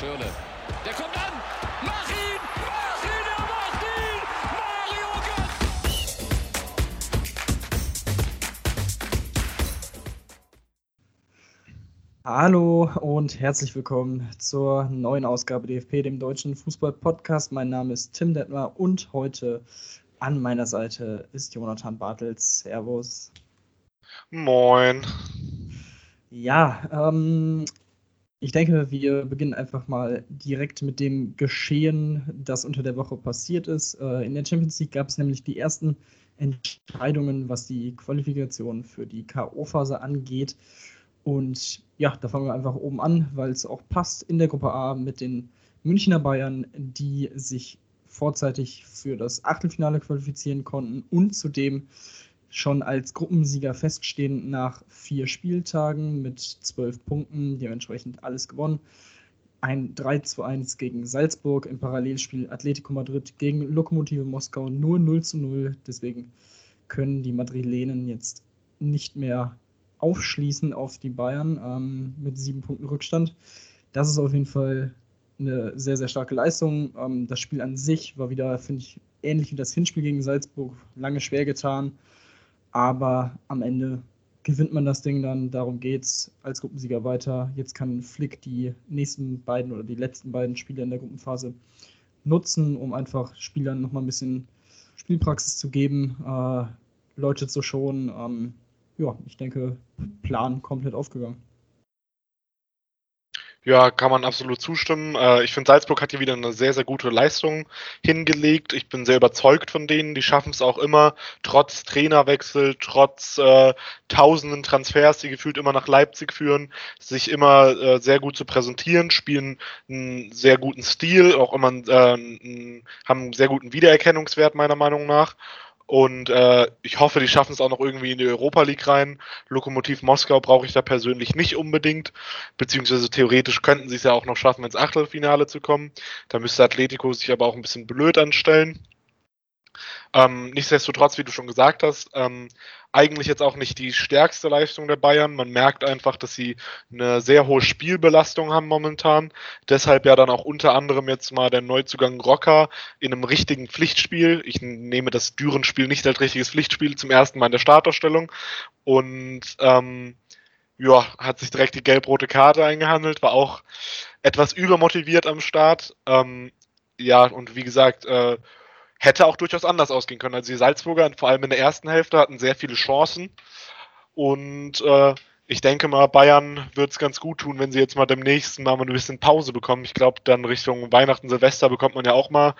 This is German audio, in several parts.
Schirle. Der kommt an! Mach ihn! Mach ihn! Er macht ihn! Mario Götze! Hallo und herzlich willkommen zur neuen Ausgabe DFP, dem deutschen Fußball-Podcast. Mein Name ist Tim Detmer und heute an meiner Seite ist Jonathan Bartels. Servus. Moin. Ja, ähm, ich denke, wir beginnen einfach mal direkt mit dem Geschehen, das unter der Woche passiert ist. Äh, in der Champions League gab es nämlich die ersten Entscheidungen, was die Qualifikation für die K.O.-Phase angeht. Und ja, da fangen wir einfach oben an, weil es auch passt in der Gruppe A mit den Münchner Bayern, die sich vorzeitig für das Achtelfinale qualifizieren konnten und zudem schon als Gruppensieger feststehen nach vier Spieltagen mit zwölf Punkten, dementsprechend alles gewonnen. Ein 3 zu 1 gegen Salzburg im Parallelspiel Atletico Madrid gegen Lokomotive Moskau nur 0 zu 0. Deswegen können die Madrilenen jetzt nicht mehr aufschließen auf die Bayern ähm, mit sieben Punkten Rückstand. Das ist auf jeden Fall eine sehr, sehr starke Leistung. Ähm, das Spiel an sich war wieder, finde ich, ähnlich wie das Hinspiel gegen Salzburg, lange schwer getan. Aber am Ende gewinnt man das Ding dann, darum geht's als Gruppensieger weiter. Jetzt kann Flick die nächsten beiden oder die letzten beiden Spiele in der Gruppenphase nutzen, um einfach Spielern nochmal ein bisschen Spielpraxis zu geben, äh, Leute zu schonen. Ähm, ja, ich denke, Plan komplett aufgegangen. Ja, kann man absolut zustimmen. Äh, ich finde, Salzburg hat hier wieder eine sehr, sehr gute Leistung hingelegt. Ich bin sehr überzeugt von denen. Die schaffen es auch immer, trotz Trainerwechsel, trotz äh, tausenden Transfers, die gefühlt immer nach Leipzig führen, sich immer äh, sehr gut zu präsentieren, spielen einen sehr guten Stil, auch immer äh, haben einen sehr guten Wiedererkennungswert, meiner Meinung nach. Und äh, ich hoffe, die schaffen es auch noch irgendwie in die Europa League rein. Lokomotiv Moskau brauche ich da persönlich nicht unbedingt. Beziehungsweise theoretisch könnten sie es ja auch noch schaffen, ins Achtelfinale zu kommen. Da müsste Atletico sich aber auch ein bisschen blöd anstellen. Ähm, nichtsdestotrotz, wie du schon gesagt hast, ähm, eigentlich jetzt auch nicht die stärkste Leistung der Bayern. Man merkt einfach, dass sie eine sehr hohe Spielbelastung haben momentan. Deshalb ja dann auch unter anderem jetzt mal der Neuzugang Rocker in einem richtigen Pflichtspiel. Ich nehme das Düren-Spiel nicht als richtiges Pflichtspiel zum ersten Mal in der Startausstellung. Und ähm, ja, hat sich direkt die gelb-rote Karte eingehandelt, war auch etwas übermotiviert am Start. Ähm, ja, und wie gesagt, äh, hätte auch durchaus anders ausgehen können. Also die Salzburger, vor allem in der ersten Hälfte, hatten sehr viele Chancen. Und äh, ich denke mal, Bayern wird es ganz gut tun, wenn sie jetzt mal demnächst mal ein bisschen Pause bekommen. Ich glaube, dann Richtung Weihnachten, Silvester bekommt man ja auch mal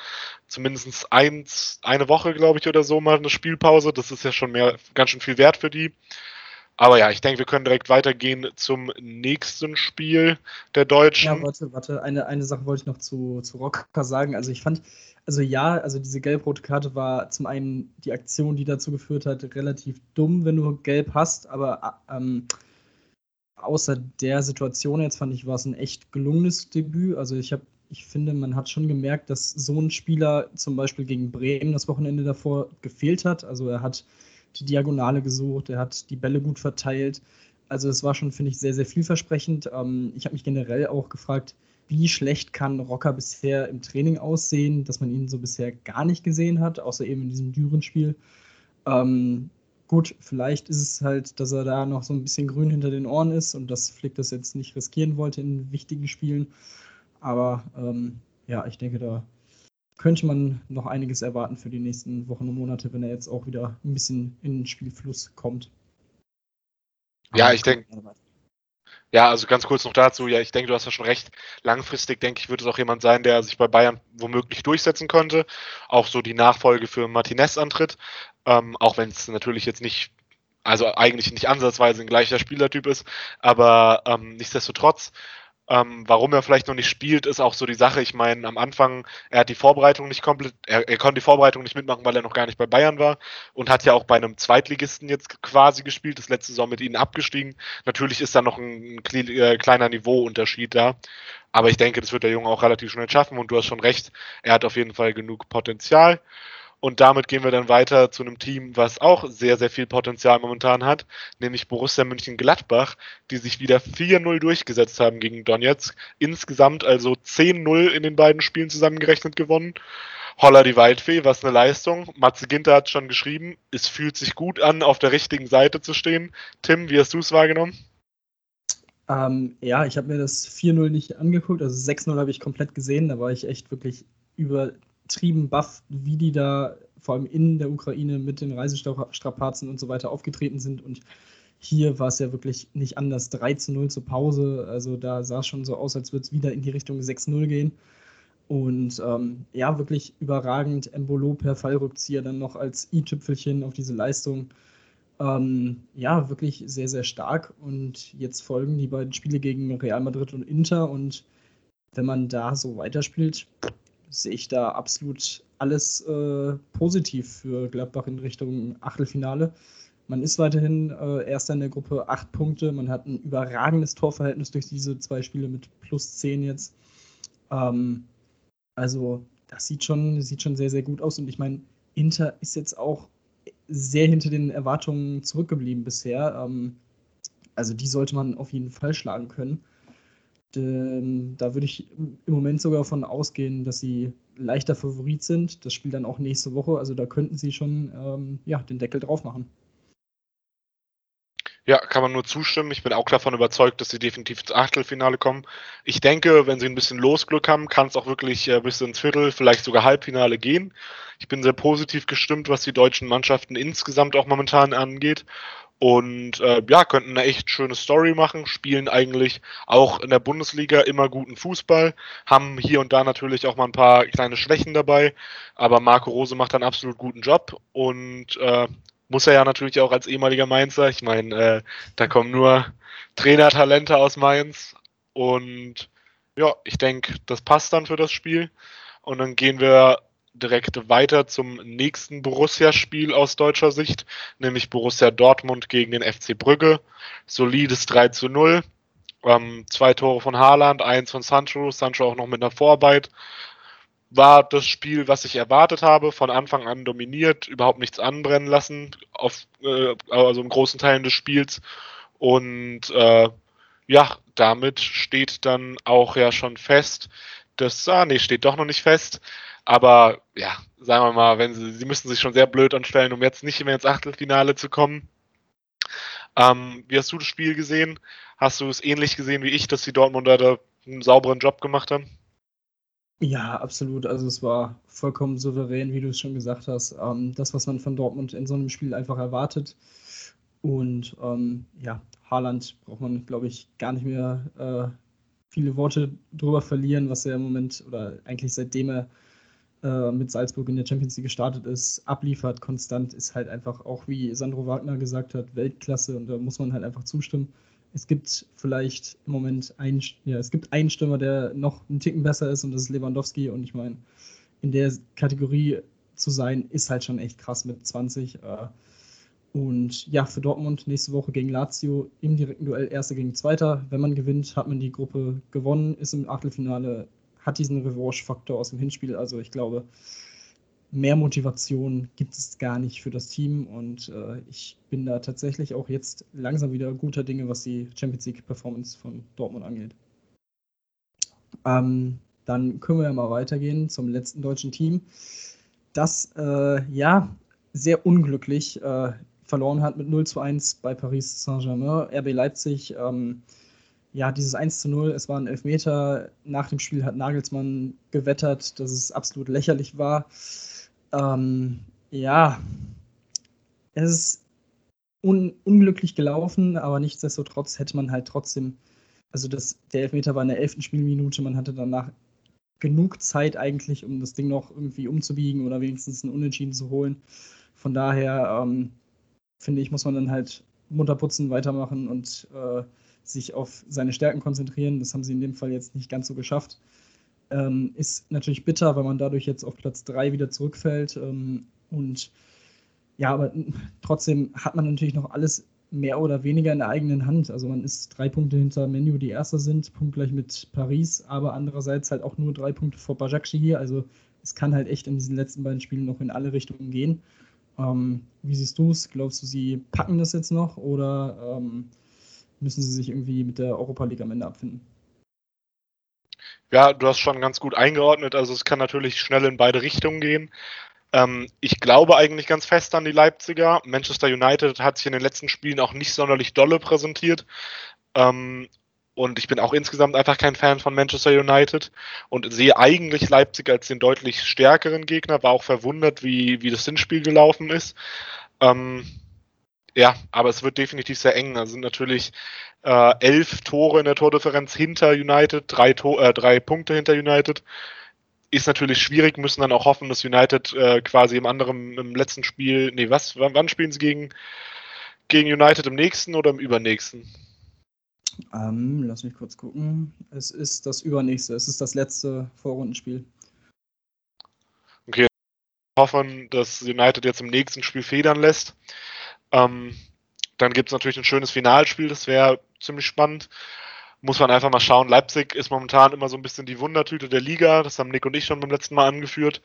zumindest eins, eine Woche, glaube ich, oder so mal eine Spielpause. Das ist ja schon mehr, ganz schön viel wert für die. Aber ja, ich denke, wir können direkt weitergehen zum nächsten Spiel der Deutschen. Ja, warte, warte. Eine, eine Sache wollte ich noch zu, zu Rocker sagen. Also ich fand, also ja, also diese gelb-rote Karte war zum einen die Aktion, die dazu geführt hat, relativ dumm, wenn du gelb hast, aber ähm, außer der Situation jetzt fand ich, war es ein echt gelungenes Debüt. Also ich habe, ich finde, man hat schon gemerkt, dass so ein Spieler zum Beispiel gegen Bremen das Wochenende davor gefehlt hat. Also er hat die Diagonale gesucht, er hat die Bälle gut verteilt. Also es war schon, finde ich, sehr, sehr vielversprechend. Ähm, ich habe mich generell auch gefragt, wie schlecht kann Rocker bisher im Training aussehen, dass man ihn so bisher gar nicht gesehen hat, außer eben in diesem Düren-Spiel. Ähm, gut, vielleicht ist es halt, dass er da noch so ein bisschen grün hinter den Ohren ist und dass Flick das jetzt nicht riskieren wollte in wichtigen Spielen. Aber ähm, ja, ich denke, da könnte man noch einiges erwarten für die nächsten Wochen und Monate, wenn er jetzt auch wieder ein bisschen in den Spielfluss kommt. Ja, ich denke. Ja, also ganz kurz noch dazu. Ja, ich denke, du hast ja schon recht. Langfristig, denke ich, wird es auch jemand sein, der sich bei Bayern womöglich durchsetzen könnte. Auch so die Nachfolge für Martinez antritt. Ähm, auch wenn es natürlich jetzt nicht, also eigentlich nicht ansatzweise ein gleicher Spielertyp ist. Aber ähm, nichtsdestotrotz ähm, warum er vielleicht noch nicht spielt, ist auch so die Sache. Ich meine, am Anfang, er hat die Vorbereitung nicht komplett, er, er, konnte die Vorbereitung nicht mitmachen, weil er noch gar nicht bei Bayern war und hat ja auch bei einem Zweitligisten jetzt quasi gespielt, das letzte Saison mit ihnen abgestiegen. Natürlich ist da noch ein, ein äh, kleiner Niveauunterschied da. Aber ich denke, das wird der Junge auch relativ schnell schaffen und du hast schon recht, er hat auf jeden Fall genug Potenzial. Und damit gehen wir dann weiter zu einem Team, was auch sehr, sehr viel Potenzial momentan hat, nämlich Borussia München-Gladbach, die sich wieder 4-0 durchgesetzt haben gegen Donetsk. Insgesamt also 10-0 in den beiden Spielen zusammengerechnet gewonnen. Holla die Waldfee, was eine Leistung. Matze Ginter hat schon geschrieben, es fühlt sich gut an, auf der richtigen Seite zu stehen. Tim, wie hast du es wahrgenommen? Ähm, ja, ich habe mir das 4-0 nicht angeguckt, also 6-0 habe ich komplett gesehen, da war ich echt wirklich übertrieben baff, wie die da vor allem in der Ukraine mit den Reisestrapazen und so weiter aufgetreten sind und hier war es ja wirklich nicht anders. 3 0 zur Pause. Also da sah es schon so aus, als würde es wieder in die Richtung 6-0 gehen. Und ähm, ja, wirklich überragend. Embolo per Fallrückzieher dann noch als i-Tüpfelchen auf diese Leistung. Ähm, ja, wirklich sehr, sehr stark. Und jetzt folgen die beiden Spiele gegen Real Madrid und Inter. Und wenn man da so weiterspielt, sehe ich da absolut alles äh, positiv für Gladbach in Richtung Achtelfinale. Man ist weiterhin äh, Erster in der Gruppe, acht Punkte. Man hat ein überragendes Torverhältnis durch diese zwei Spiele mit plus zehn jetzt. Ähm, also, das sieht schon, sieht schon sehr, sehr gut aus. Und ich meine, Inter ist jetzt auch sehr hinter den Erwartungen zurückgeblieben bisher. Ähm, also, die sollte man auf jeden Fall schlagen können. Ähm, da würde ich im Moment sogar davon ausgehen, dass sie leichter Favorit sind. Das Spiel dann auch nächste Woche. Also, da könnten sie schon ähm, ja, den Deckel drauf machen. Ja, kann man nur zustimmen. Ich bin auch davon überzeugt, dass sie definitiv ins Achtelfinale kommen. Ich denke, wenn sie ein bisschen Losglück haben, kann es auch wirklich äh, bis ins Viertel, vielleicht sogar Halbfinale gehen. Ich bin sehr positiv gestimmt, was die deutschen Mannschaften insgesamt auch momentan angeht. Und äh, ja, könnten eine echt schöne Story machen, spielen eigentlich auch in der Bundesliga immer guten Fußball, haben hier und da natürlich auch mal ein paar kleine Schwächen dabei, aber Marco Rose macht einen absolut guten Job und äh, muss er ja natürlich auch als ehemaliger Mainzer. Ich meine, äh, da kommen nur Trainertalente aus Mainz. Und ja, ich denke, das passt dann für das Spiel. Und dann gehen wir direkt weiter zum nächsten Borussia-Spiel aus deutscher Sicht, nämlich Borussia Dortmund gegen den FC Brügge. Solides 3 zu 0. Ähm, zwei Tore von Haaland, eins von Sancho, Sancho auch noch mit einer Vorarbeit war das Spiel, was ich erwartet habe, von Anfang an dominiert, überhaupt nichts anbrennen lassen, auf, äh, also im großen Teilen des Spiels. Und äh, ja, damit steht dann auch ja schon fest, dass, ah nee, steht doch noch nicht fest. Aber ja, sagen wir mal, wenn sie, sie müssen sich schon sehr blöd anstellen, um jetzt nicht mehr ins Achtelfinale zu kommen. Ähm, wie hast du das Spiel gesehen? Hast du es ähnlich gesehen wie ich, dass die Dortmunder da einen sauberen Job gemacht haben? Ja, absolut. Also es war vollkommen souverän, wie du es schon gesagt hast. Ähm, das, was man von Dortmund in so einem Spiel einfach erwartet. Und ähm, ja, Haaland braucht man, glaube ich, gar nicht mehr äh, viele Worte drüber verlieren, was er im Moment oder eigentlich seitdem er äh, mit Salzburg in der Champions League gestartet ist, abliefert, konstant, ist halt einfach auch, wie Sandro Wagner gesagt hat, Weltklasse und da muss man halt einfach zustimmen es gibt vielleicht im Moment einen, ja, es gibt einen Stürmer, der noch einen Ticken besser ist und das ist Lewandowski. Und ich meine, in der Kategorie zu sein, ist halt schon echt krass mit 20. Äh, und ja, für Dortmund nächste Woche gegen Lazio im direkten Duell Erster gegen Zweiter. Wenn man gewinnt, hat man die Gruppe gewonnen, ist im Achtelfinale, hat diesen Revanche-Faktor aus dem Hinspiel. Also ich glaube, mehr Motivation gibt es gar nicht für das Team und äh, ich bin da tatsächlich auch jetzt langsam wieder guter Dinge, was die Champions League Performance von Dortmund angeht. Ähm, dann können wir ja mal weitergehen zum letzten deutschen Team, das äh, ja sehr unglücklich äh, verloren hat mit 0 zu 1 bei Paris Saint-Germain. RB Leipzig, ähm, ja, dieses 1 zu 0, es waren Elfmeter. Nach dem Spiel hat Nagelsmann gewettert, dass es absolut lächerlich war. Ähm, ja, es ist un unglücklich gelaufen, aber nichtsdestotrotz hätte man halt trotzdem, also das, der Elfmeter war in der elften Spielminute, man hatte danach genug Zeit eigentlich, um das Ding noch irgendwie umzubiegen oder wenigstens einen Unentschieden zu holen. Von daher ähm, finde ich, muss man dann halt munterputzen, weitermachen und äh, sich auf seine Stärken konzentrieren. Das haben sie in dem Fall jetzt nicht ganz so geschafft. Ähm, ist natürlich bitter, weil man dadurch jetzt auf Platz 3 wieder zurückfällt. Ähm, und ja, aber trotzdem hat man natürlich noch alles mehr oder weniger in der eigenen Hand. Also man ist drei Punkte hinter Menu, die Erster sind, punktgleich mit Paris, aber andererseits halt auch nur drei Punkte vor Bajakci hier. Also es kann halt echt in diesen letzten beiden Spielen noch in alle Richtungen gehen. Ähm, wie siehst du es? Glaubst du, sie packen das jetzt noch oder ähm, müssen sie sich irgendwie mit der Europa League am Ende abfinden? Ja, du hast schon ganz gut eingeordnet. Also es kann natürlich schnell in beide Richtungen gehen. Ähm, ich glaube eigentlich ganz fest an die Leipziger. Manchester United hat sich in den letzten Spielen auch nicht sonderlich dolle präsentiert. Ähm, und ich bin auch insgesamt einfach kein Fan von Manchester United und sehe eigentlich Leipzig als den deutlich stärkeren Gegner. War auch verwundert, wie, wie das Hinspiel gelaufen ist. Ähm, ja, aber es wird definitiv sehr eng. Da sind natürlich äh, elf Tore in der Tordifferenz hinter United, drei, Tor, äh, drei Punkte hinter United. Ist natürlich schwierig, müssen dann auch hoffen, dass United äh, quasi im anderen, im letzten Spiel, nee, was, wann, wann spielen sie gegen, gegen United im nächsten oder im übernächsten? Ähm, lass mich kurz gucken. Es ist das übernächste, es ist das letzte Vorrundenspiel. Okay, hoffen, dass United jetzt im nächsten Spiel federn lässt. Ähm, dann gibt es natürlich ein schönes Finalspiel, das wäre ziemlich spannend. Muss man einfach mal schauen. Leipzig ist momentan immer so ein bisschen die Wundertüte der Liga. Das haben Nick und ich schon beim letzten Mal angeführt.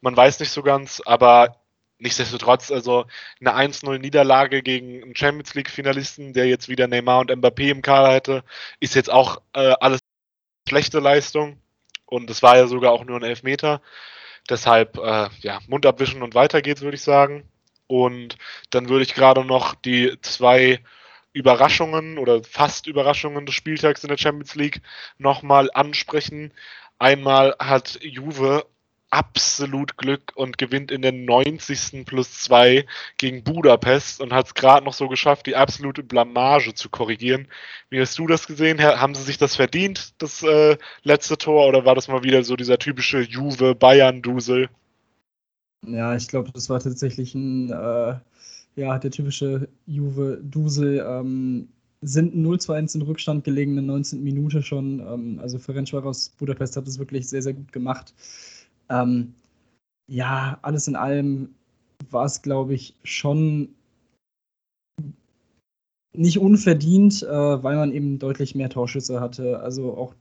Man weiß nicht so ganz, aber nichtsdestotrotz, also eine 1-0-Niederlage gegen einen Champions League-Finalisten, der jetzt wieder Neymar und Mbappé im Kader hätte, ist jetzt auch äh, alles schlechte Leistung. Und es war ja sogar auch nur ein Elfmeter. Deshalb, äh, ja, Mund abwischen und weiter geht's, würde ich sagen. Und dann würde ich gerade noch die zwei Überraschungen oder fast Überraschungen des Spieltags in der Champions League nochmal ansprechen. Einmal hat Juve absolut Glück und gewinnt in der 90. plus 2 gegen Budapest und hat es gerade noch so geschafft, die absolute Blamage zu korrigieren. Wie hast du das gesehen? Haben sie sich das verdient, das äh, letzte Tor, oder war das mal wieder so dieser typische Juve-Bayern-Dusel? Ja, ich glaube, das war tatsächlich ein, äh, ja, der typische Juve-Dusel. Ähm, sind 0 zu 1 in Rückstand gelegen, in der 19. Minute schon. Ähm, also Ferencvaros Budapest hat es wirklich sehr, sehr gut gemacht. Ähm, ja, alles in allem war es, glaube ich, schon nicht unverdient, äh, weil man eben deutlich mehr Torschüsse hatte. Also auch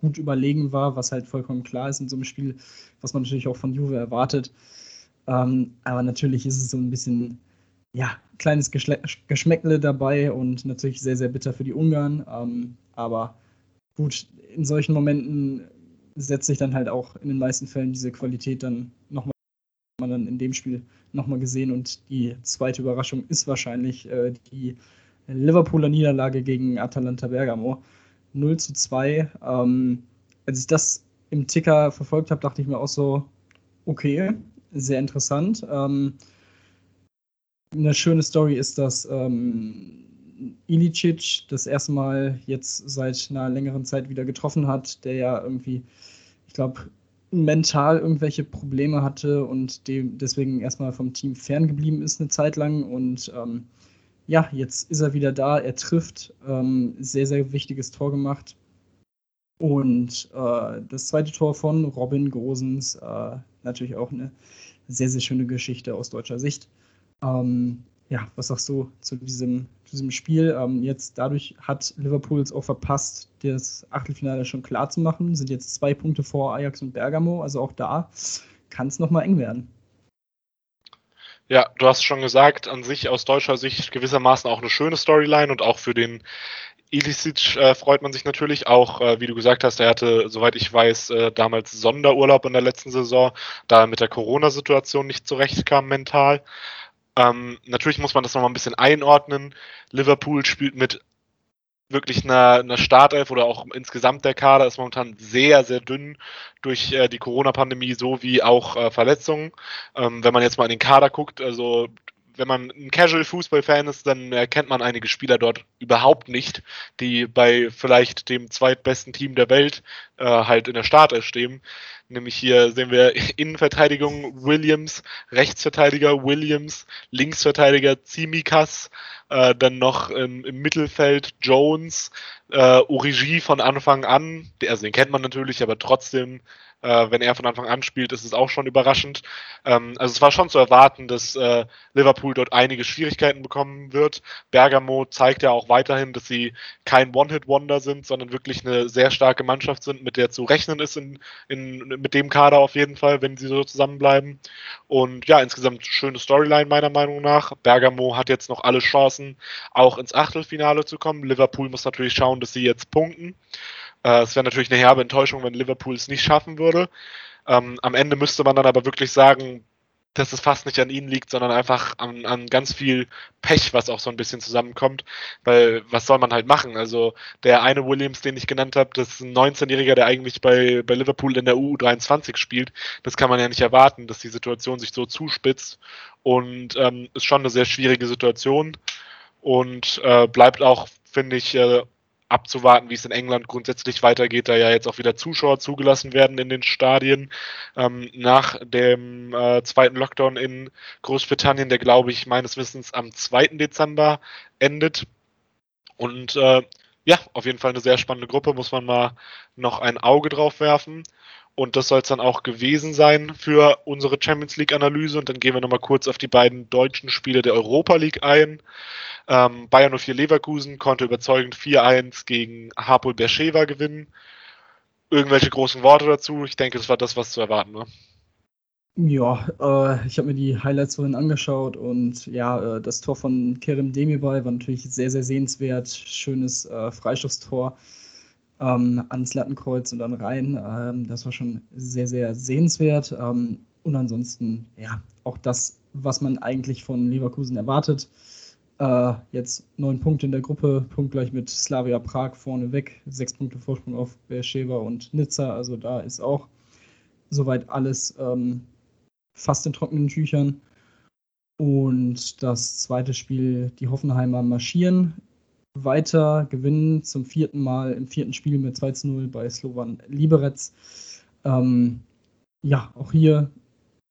gut überlegen war, was halt vollkommen klar ist in so einem Spiel, was man natürlich auch von Juve erwartet. Ähm, aber natürlich ist es so ein bisschen, ja, kleines Geschle Geschmäckle dabei und natürlich sehr, sehr bitter für die Ungarn. Ähm, aber gut, in solchen Momenten setzt sich dann halt auch in den meisten Fällen diese Qualität dann nochmal man dann in dem Spiel nochmal gesehen und die zweite Überraschung ist wahrscheinlich äh, die Liverpooler Niederlage gegen Atalanta Bergamo. 0 zu 2. Ähm, als ich das im Ticker verfolgt habe, dachte ich mir auch so, okay, sehr interessant. Ähm, eine schöne Story ist, dass ähm, Ilicic das erste Mal jetzt seit einer längeren Zeit wieder getroffen hat, der ja irgendwie, ich glaube, mental irgendwelche Probleme hatte und dem deswegen erstmal vom Team ferngeblieben ist eine Zeit lang. Und ähm, ja, jetzt ist er wieder da, er trifft, ähm, sehr, sehr wichtiges Tor gemacht. Und äh, das zweite Tor von Robin Gosens, äh, natürlich auch eine sehr, sehr schöne Geschichte aus deutscher Sicht. Ähm, ja, was sagst du zu diesem, zu diesem Spiel? Ähm, jetzt dadurch hat Liverpool es auch verpasst, das Achtelfinale schon klar zu machen. Sind jetzt zwei Punkte vor Ajax und Bergamo, also auch da kann es nochmal eng werden. Ja, du hast schon gesagt, an sich aus deutscher Sicht gewissermaßen auch eine schöne Storyline und auch für den Ilicic äh, freut man sich natürlich auch, äh, wie du gesagt hast, er hatte, soweit ich weiß, äh, damals Sonderurlaub in der letzten Saison, da er mit der Corona-Situation nicht zurechtkam mental. Ähm, natürlich muss man das nochmal ein bisschen einordnen. Liverpool spielt mit wirklich einer, einer Startelf oder auch insgesamt der Kader ist momentan sehr, sehr dünn durch äh, die Corona-Pandemie sowie auch äh, Verletzungen. Ähm, wenn man jetzt mal in den Kader guckt, also wenn man ein Casual-Fußball-Fan ist, dann erkennt man einige Spieler dort überhaupt nicht, die bei vielleicht dem zweitbesten Team der Welt äh, halt in der Startelf stehen. Nämlich hier sehen wir Innenverteidigung Williams, Rechtsverteidiger Williams, Linksverteidiger Zimikas, äh, dann noch im, im Mittelfeld Jones, äh, Origi von Anfang an, also den kennt man natürlich, aber trotzdem Äh, wenn er von Anfang an spielt, ist es auch schon überraschend. Ähm, also es war schon zu erwarten, dass äh, Liverpool dort einige Schwierigkeiten bekommen wird. Bergamo zeigt ja auch weiterhin, dass sie kein One-Hit-Wonder sind, sondern wirklich eine sehr starke Mannschaft sind, mit der zu rechnen ist in, in, mit dem Kader auf jeden Fall, wenn sie so zusammenbleiben. Und ja, insgesamt schöne Storyline meiner Meinung nach. Bergamo hat jetzt noch alle Chancen, auch ins Achtelfinale zu kommen. Liverpool muss natürlich schauen, dass sie jetzt punkten. Äh, es wäre natürlich eine herbe Enttäuschung, wenn Liverpool es nicht schaffen würde. Ähm, am Ende müsste man dann aber wirklich sagen, dass es fast nicht an ihnen liegt, sondern einfach an, an ganz viel Pech, was auch so ein bisschen zusammenkommt. Weil was soll man halt machen? Also der eine Williams, den ich genannt habe, das ist ein 19-Jähriger, der eigentlich bei, bei Liverpool in der U23 spielt. Das kann man ja nicht erwarten, dass die Situation sich so zuspitzt. Und ähm, ist schon eine sehr schwierige Situation. Und äh, bleibt auch, finde ich, äh, abzuwarten, wie es in England grundsätzlich weitergeht, da ja jetzt auch wieder Zuschauer zugelassen werden in den Stadien ähm, nach dem äh, zweiten Lockdown in Großbritannien, der glaube ich meines Wissens am 2. Dezember endet. Und äh, ja, auf jeden Fall eine sehr spannende Gruppe, muss man mal noch ein Auge drauf werfen. Und das soll es dann auch gewesen sein für unsere Champions League-Analyse. Und dann gehen wir nochmal kurz auf die beiden deutschen Spiele der Europa League ein. Ähm, Bayern 04 Leverkusen konnte überzeugend 4-1 gegen Harpol Bercheva gewinnen. Irgendwelche großen Worte dazu? Ich denke, das war das, was zu erwarten war. Ja, äh, ich habe mir die Highlights vorhin angeschaut und ja, äh, das Tor von Kerem Demirbay war natürlich sehr, sehr sehenswert. Schönes äh, Freistoßtor ähm, ans Lattenkreuz und dann rein. Ähm, das war schon sehr, sehr sehenswert. Ähm, und ansonsten, ja, auch das, was man eigentlich von Leverkusen erwartet. Äh, jetzt neun Punkte in der Gruppe, punktgleich mit Slavia Prag vorne weg, sechs Punkte Vorsprung auf Beersheba und Nizza. Also da ist auch soweit alles ähm, fast in trockenen Tüchern. Und das zweite Spiel, die Hoffenheimer marschieren weiter, gewinnen zum vierten Mal im vierten Spiel mit 2 zu 0 bei Slovan Liberec. Ähm, ja, auch hier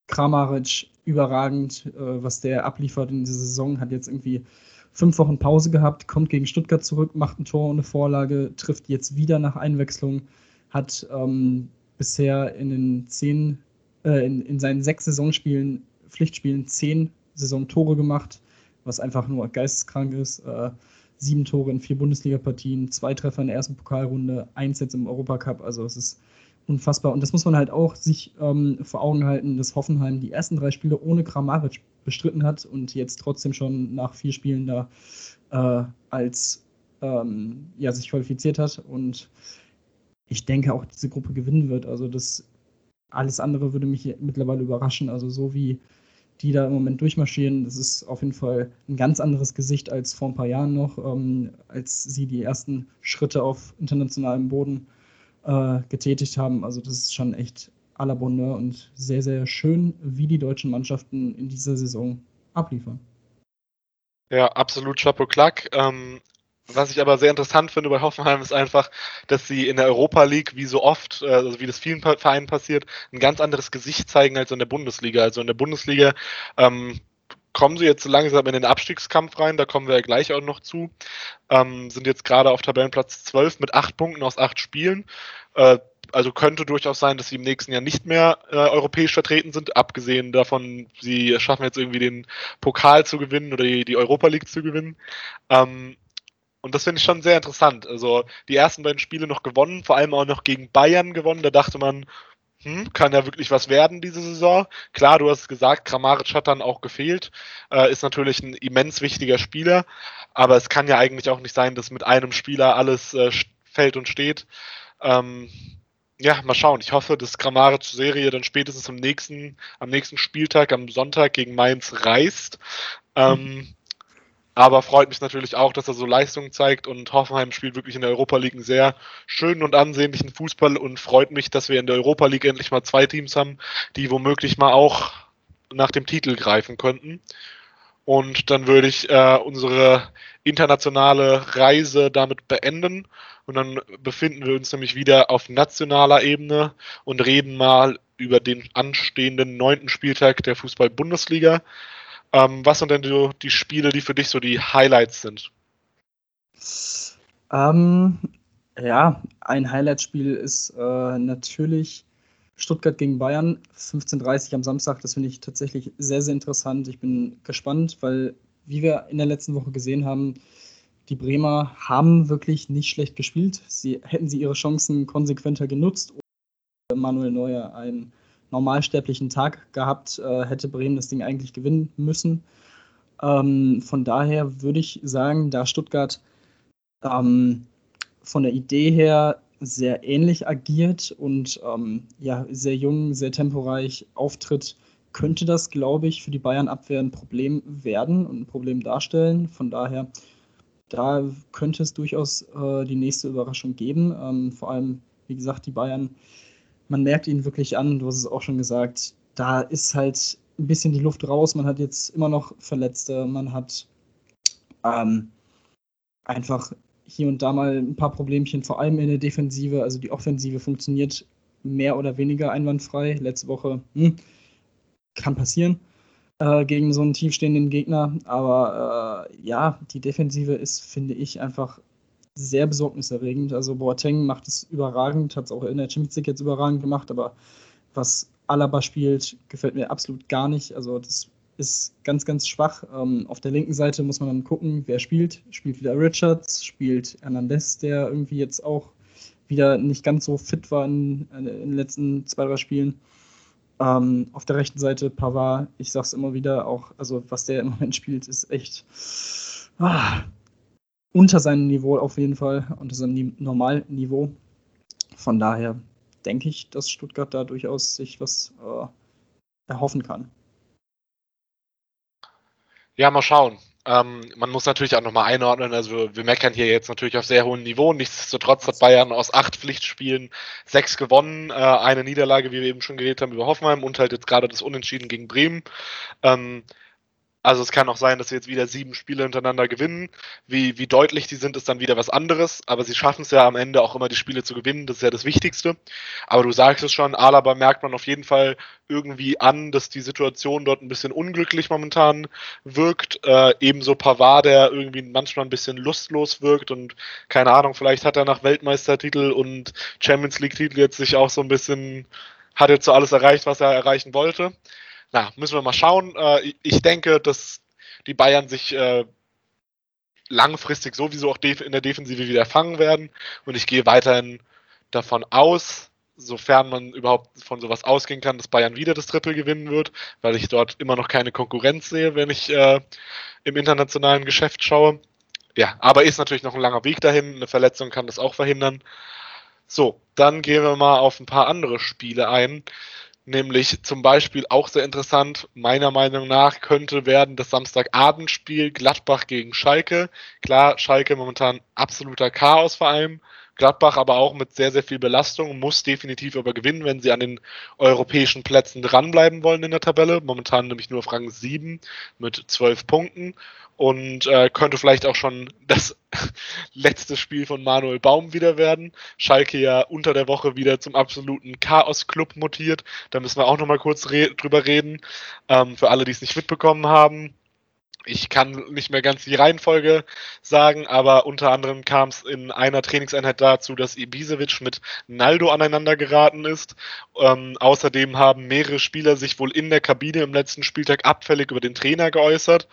Kramaric überragend, äh, was der abliefert in dieser Saison. Hat jetzt irgendwie fünf Wochen Pause gehabt, kommt gegen Stuttgart zurück, macht ein Tor und eine Vorlage, trifft jetzt wieder nach Einwechslung, hat ähm, bisher in den zehn, äh, in, in seinen sechs Saisonspielen, Pflichtspielen zehn Saisontore gemacht, was einfach nur geisteskrank ist. Äh, sieben Tore in vier Bundesliga-Partien, zwei Treffer in der ersten Pokalrunde, eins jetzt im Europacup. Also es ist unfassbar. Und das muss man halt auch sich ähm, vor Augen halten, dass Hoffenheim die ersten drei Spiele ohne Kramaric bestritten hat und jetzt trotzdem schon nach vier Spielen da äh, als ähm, ja, sich qualifiziert hat. Und ich denke auch, diese Gruppe gewinnen wird. Also das alles andere würde mich mittlerweile überraschen. Also so wie die da im Moment durchmarschieren, das ist auf jeden Fall ein ganz anderes Gesicht als vor ein paar Jahren noch, ähm, als sie die ersten Schritte auf internationalem Boden äh, getätigt haben. Also das ist schon echt à la Bonheur und sehr, sehr schön, wie die deutschen Mannschaften in dieser Saison abliefern. Ja, absolut Chapeau Klack. Ähm, was ich aber sehr interessant finde bei Hoffenheim ist einfach, dass sie in der Europa League, wie so oft, äh, also wie das vielen Vereinen passiert, ein ganz anderes Gesicht zeigen als in der Bundesliga. Also in der Bundesliga ähm, kommen sie jetzt langsam in den Abstiegskampf rein, da kommen wir ja gleich auch noch zu. Ähm, sind jetzt gerade auf Tabellenplatz 12 mit acht Punkten aus acht Spielen. Äh, also könnte durchaus sein, dass sie im nächsten Jahr nicht mehr äh, europäisch vertreten sind, abgesehen davon, sie schaffen jetzt irgendwie den Pokal zu gewinnen oder die, die Europa League zu gewinnen. Ähm, und das finde ich schon sehr interessant. Also die ersten beiden Spiele noch gewonnen, vor allem auch noch gegen Bayern gewonnen. Da dachte man, hm, kann ja wirklich was werden diese Saison. Klar, du hast gesagt, Kramaric hat dann auch gefehlt, äh, ist natürlich ein immens wichtiger Spieler, aber es kann ja eigentlich auch nicht sein, dass mit einem Spieler alles äh, fällt und steht. Ähm, ja, mal schauen. Ich hoffe, dass Kramaric-Serie dann spätestens am nächsten, am nächsten Spieltag, am Sonntag gegen Mainz reißt. Ähm, mhm. Aber freut mich natürlich auch, dass er so Leistungen zeigt und Hoffenheim spielt wirklich in der Europa League einen sehr schönen und ansehnlichen Fußball und freut mich, dass wir in der Europa League endlich mal zwei Teams haben, die womöglich mal auch nach dem Titel greifen könnten. Und dann würde ich äh, unsere internationale Reise damit beenden. Und dann befinden wir uns nämlich wieder auf nationaler Ebene und reden mal über den anstehenden neunten Spieltag der Fußball-Bundesliga. Ähm, was sind denn so die Spiele, die für dich so die Highlights sind? Ähm, ja, ein Highlight-Spiel ist äh, natürlich Stuttgart gegen Bayern, 15.30 am Samstag. Das finde ich tatsächlich sehr, sehr interessant. Ich bin gespannt, weil, wie wir in der letzten Woche gesehen haben, die Bremer haben wirklich nicht schlecht gespielt. Sie hätten sie ihre Chancen konsequenter genutzt. Manuel Neuer einen normalsterblichen Tag gehabt, äh, hätte Bremen das Ding eigentlich gewinnen müssen. Ähm, von daher würde ich sagen, da Stuttgart ähm, von der Idee her sehr ähnlich agiert und ähm, ja, sehr jung, sehr temporeich auftritt, könnte das, glaube ich, für die Bayern-Abwehr ein Problem werden und ein Problem darstellen. Von daher, da könnte es durchaus äh, die nächste Überraschung geben. Ähm, vor allem, wie gesagt, die Bayern, man merkt ihnen wirklich an, du hast es auch schon gesagt, da ist halt ein bisschen die Luft raus. Man hat jetzt immer noch Verletzte, man hat ähm, einfach hier und da mal ein paar Problemchen, vor allem in der Defensive. Also die Offensive funktioniert mehr oder weniger einwandfrei. Letzte Woche hm, kann passieren äh, gegen so einen tiefstehenden Gegner. Aber äh, ja, die Defensive ist, finde ich, einfach sehr besorgniserregend. Also Boateng macht es überragend, hat es auch in der Champions League jetzt überragend gemacht, aber was Alaba spielt, gefällt mir absolut gar nicht. Also das ist ganz, ganz schwach. Ähm, auf der linken Seite muss man dann gucken, wer spielt. Spielt wieder Richards, spielt Hernandez, der irgendwie jetzt auch wieder nicht ganz so fit war in, in den letzten zwei, drei Spielen. Ähm, auf der rechten Seite Pavard, ich sag's immer wieder, auch, also was der im Moment spielt, ist echt ah, unter seinem Niveau auf jeden Fall, unter seinem Normalniveau. Von daher denke ich, dass Stuttgart da durchaus sich was äh, erhoffen kann. Ja, mal schauen. Ähm, man muss natürlich auch nochmal einordnen, also wir meckern hier jetzt natürlich auf sehr hohem Niveau. Nichtsdestotrotz hat Bayern aus acht Pflichtspielen sechs gewonnen, äh, eine Niederlage, wie wir eben schon geredet haben, über Hoffenheim und halt jetzt gerade das Unentschieden gegen Bremen. Ähm, also es kann auch sein, dass sie jetzt wieder sieben Spiele hintereinander gewinnen. Wie, wie deutlich die sind, ist dann wieder was anderes. Aber sie schaffen es ja am Ende auch immer, die Spiele zu gewinnen. Das ist ja das Wichtigste. Aber du sagst es schon, Alaba merkt man auf jeden Fall irgendwie an, dass die Situation dort ein bisschen unglücklich momentan wirkt. Äh, ebenso Pavard, der irgendwie manchmal ein bisschen lustlos wirkt und keine Ahnung, vielleicht hat er nach Weltmeistertitel und Champions League-Titel jetzt sich auch so ein bisschen, hat jetzt so alles erreicht, was er erreichen wollte na, müssen wir mal schauen. Äh, ich denke, dass die Bayern sich äh, langfristig sowieso auch in der Defensive wieder fangen werden. Und ich gehe weiterhin davon aus, sofern man überhaupt von sowas ausgehen kann, dass Bayern wieder das Triple gewinnen wird, weil ich dort immer noch keine Konkurrenz sehe, wenn ich äh, im internationalen Geschäft schaue. Ja, aber ist natürlich noch ein langer Weg dahin. Eine Verletzung kann das auch verhindern. So, dann gehen wir mal auf ein paar andere Spiele ein. Nämlich zum Beispiel auch sehr interessant, meiner Meinung nach, könnte werden das Samstagabendspiel Gladbach gegen Schalke. Klar, Schalke momentan absoluter Chaos vor allem. Gladbach aber auch mit sehr, sehr viel Belastung, muss definitiv aber gewinnen, wenn sie an den europäischen Plätzen dranbleiben wollen in der Tabelle. Momentan nämlich nur auf Rang 7 mit 12 Punkten und äh, könnte vielleicht auch schon das letzte Spiel von Manuel Baum wieder werden. Schalke ja unter der Woche wieder zum absoluten Chaos-Club mutiert. Da müssen wir auch nochmal kurz re drüber reden. Ähm, für alle, die es nicht mitbekommen haben ich kann nicht mehr ganz die Reihenfolge sagen, aber unter anderem kam es in einer Trainingseinheit dazu, dass Ibisevic mit Naldo aneinander geraten ist. Ähm, außerdem haben mehrere Spieler sich wohl in der Kabine im letzten Spieltag abfällig über den Trainer geäußert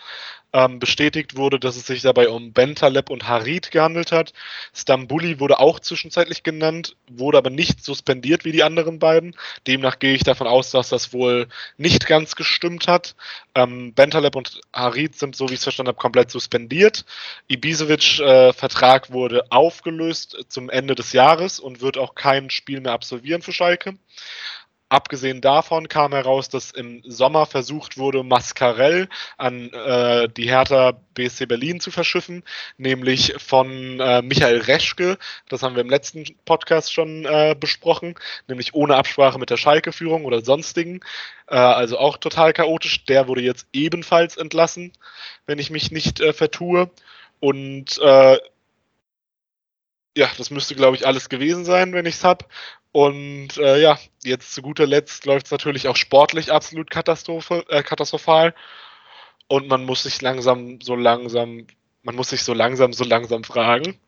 ähm, bestätigt wurde, dass es sich dabei um Bentaleb und Harid gehandelt hat. Stambuli wurde auch zwischenzeitlich genannt, wurde aber nicht suspendiert wie die anderen beiden. Demnach gehe ich davon aus, dass das wohl nicht ganz gestimmt hat. Ähm, Bentaleb und Harid sind, so wie ich es verstanden habe, komplett suspendiert. Ibisevic äh, Vertrag wurde aufgelöst zum Ende des Jahres und wird auch kein Spiel mehr absolvieren für Schalke. Abgesehen davon kam heraus, dass im Sommer versucht wurde, Mascarell an äh, die Hertha BSC Berlin zu verschiffen, nämlich von äh, Michael Reschke. Das haben wir im letzten Podcast schon äh, besprochen, nämlich ohne Absprache mit der Schalke-Führung oder sonstigen. Äh, also auch total chaotisch. Der wurde jetzt ebenfalls entlassen, wenn ich mich nicht äh, vertue. Und äh, ja, das müsste, glaube ich, alles gewesen sein, wenn ich es habe. Und äh, ja, jetzt zu guter Letzt läuft es natürlich auch sportlich absolut äh, katastrophal. Und man muss sich langsam so langsam, man muss sich so langsam, so langsam fragen,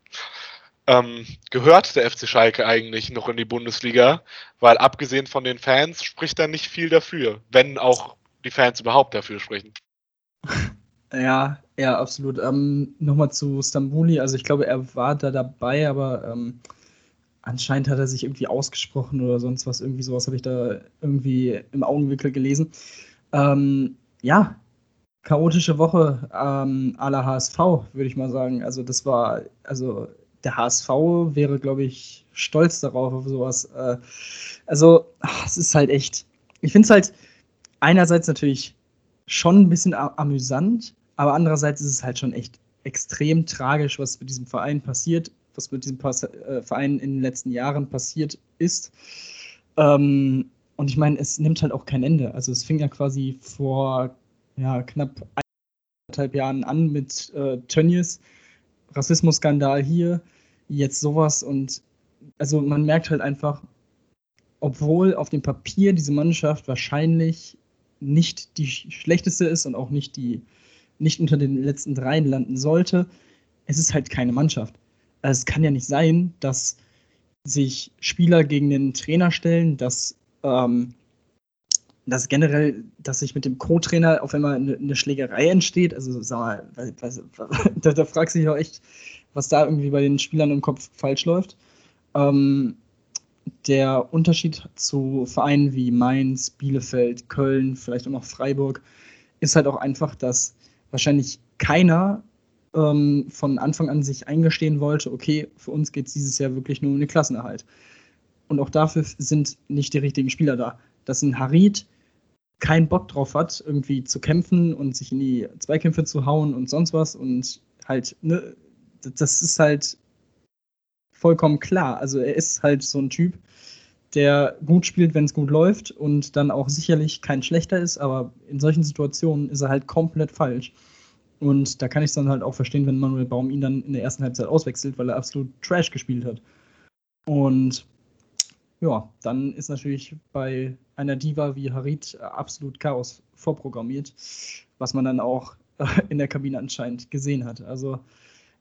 ähm, gehört der FC Schalke eigentlich noch in die Bundesliga? Weil abgesehen von den Fans spricht da nicht viel dafür, wenn auch die Fans überhaupt dafür sprechen. Ja, ja, absolut. Ähm, Nochmal zu Stambuli. Also ich glaube, er war da dabei, aber ähm, anscheinend hat er sich irgendwie ausgesprochen oder sonst was. Irgendwie sowas habe ich da irgendwie im Augenwinkel gelesen. Ähm, ja, chaotische Woche ähm, la HSV, würde ich mal sagen. Also das war, also der HSV wäre, glaube ich, stolz darauf, auf sowas. Äh, also, ach, es ist halt echt. Ich finde es halt einerseits natürlich schon ein bisschen amüsant, aber andererseits ist es halt schon echt extrem tragisch, was mit diesem Verein passiert, was mit diesem Pas äh, Verein in den letzten Jahren passiert ist. Ähm, und ich meine, es nimmt halt auch kein Ende. Also es fing ja quasi vor ja, knapp eineinhalb Jahren an mit äh, Tönnies, Rassismusskandal hier, jetzt sowas und also man merkt halt einfach, obwohl auf dem Papier diese Mannschaft wahrscheinlich nicht die schlechteste ist und auch nicht die nicht unter den letzten dreien landen sollte, es ist halt keine Mannschaft. Also es kann ja nicht sein, dass sich Spieler gegen den Trainer stellen, dass, ähm, dass generell, dass sich mit dem Co-Trainer auf einmal eine, eine, Schlägerei entsteht. Also sag mal, was, was, da, da fragst du dich auch echt, was da irgendwie bei den Spielern im Kopf falsch läuft. Ähm, der Unterschied zu Vereinen wie Mainz, Bielefeld, Köln, vielleicht auch noch Freiburg, ist halt auch einfach, dass wahrscheinlich keiner ähm, von Anfang an sich eingestehen wollte, okay, für uns geht es dieses Jahr wirklich nur um den Klassenerhalt. Und auch dafür sind nicht die richtigen Spieler da. Dass ein Harid keinen Bock drauf hat, irgendwie zu kämpfen und sich in die Zweikämpfe zu hauen und sonst was und halt, ne, das ist halt vollkommen klar. Also er ist halt so ein Typ, der gut spielt, wenn es gut läuft und dann auch sicherlich kein schlechter ist, aber in solchen Situationen ist er halt komplett falsch. Und da kann ich es dann halt auch verstehen, wenn Manuel Baum ihn dann in der ersten Halbzeit auswechselt, weil er absolut Trash gespielt hat. Und ja, dann ist natürlich bei einer Diva wie Harit absolut Chaos vorprogrammiert, was man dann auch in der Kabine anscheinend gesehen hat. Also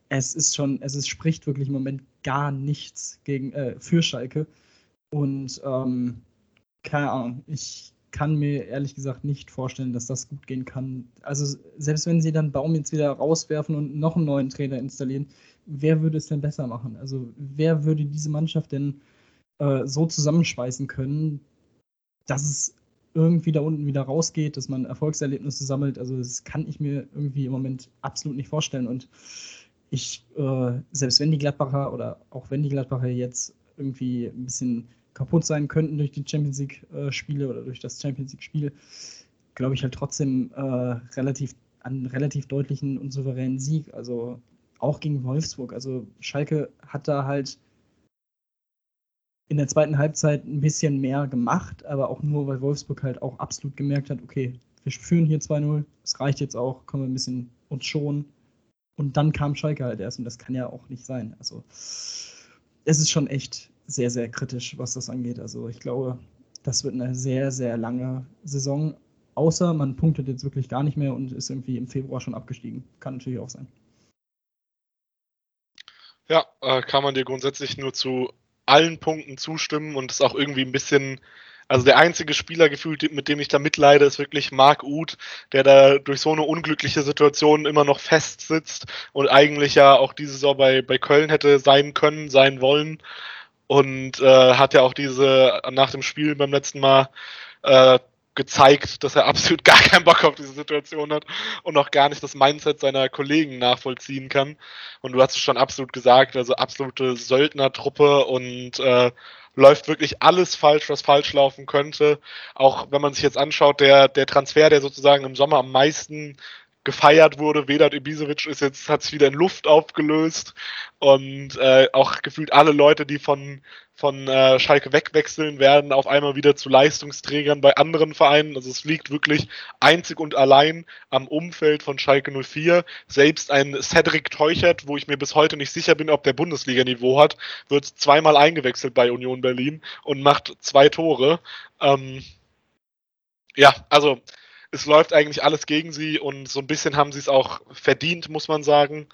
es ist schon, es ist, spricht wirklich im Moment gar nichts gegen, äh, für Schalke. Und ähm, keine Ahnung, ich kann mir ehrlich gesagt nicht vorstellen, dass das gut gehen kann. Also selbst wenn sie dann Baum jetzt wieder rauswerfen und noch einen neuen Trainer installieren, wer würde es denn besser machen? Also wer würde diese Mannschaft denn äh, so zusammenschweißen können, dass es irgendwie da unten wieder rausgeht, dass man Erfolgserlebnisse sammelt? Also das kann ich mir irgendwie im Moment absolut nicht vorstellen. Und ich, äh, selbst wenn die Gladbacher oder auch wenn die Gladbacher jetzt irgendwie ein bisschen kaputt sein könnten durch die Champions League-Spiele oder durch das Champions League-Spiel, glaube ich halt trotzdem äh, relativ an relativ deutlichen und souveränen Sieg. Also auch gegen Wolfsburg. Also Schalke hat da halt in der zweiten Halbzeit ein bisschen mehr gemacht, aber auch nur, weil Wolfsburg halt auch absolut gemerkt hat, okay, wir führen hier 2-0, es reicht jetzt auch, können wir ein bisschen uns schonen. Und dann kam Schalke halt erst und das kann ja auch nicht sein. Also es ist schon echt sehr, sehr kritisch, was das angeht. Also ich glaube, das wird eine sehr, sehr lange Saison. Außer man punktet jetzt wirklich gar nicht mehr und ist irgendwie im Februar schon abgestiegen. Kann natürlich auch sein. Ja, äh, kann man dir grundsätzlich nur zu allen Punkten zustimmen und ist auch irgendwie ein bisschen also der einzige Spieler gefühlt, mit dem ich da mitleide, ist wirklich Marc Uth, der da durch so eine unglückliche Situation immer noch festsitzt und eigentlich ja auch diese Saison bei, bei Köln hätte sein können, sein wollen und äh, hat ja auch diese nach dem Spiel beim letzten Mal äh, gezeigt, dass er absolut gar keinen Bock auf diese Situation hat und auch gar nicht das Mindset seiner Kollegen nachvollziehen kann. Und du hast es schon absolut gesagt, also absolute Söldnertruppe und äh, läuft wirklich alles falsch, was falsch laufen könnte. Auch wenn man sich jetzt anschaut, der, der Transfer, der sozusagen im Sommer am meisten gefeiert wurde. Vedat Ibisevic ist jetzt, hat sich wieder in Luft aufgelöst und äh, auch gefühlt alle Leute, die von, von äh, Schalke wegwechseln, werden auf einmal wieder zu Leistungsträgern bei anderen Vereinen. Also es liegt wirklich einzig und allein am Umfeld von Schalke 04. Selbst ein Cedric Teuchert, wo ich mir bis heute nicht sicher bin, ob der Bundesliga-Niveau hat, wird zweimal eingewechselt bei Union Berlin und macht zwei Tore. Ähm, ja, also es läuft eigentlich alles gegen sie und so ein bisschen haben sie es auch verdient, muss man sagen.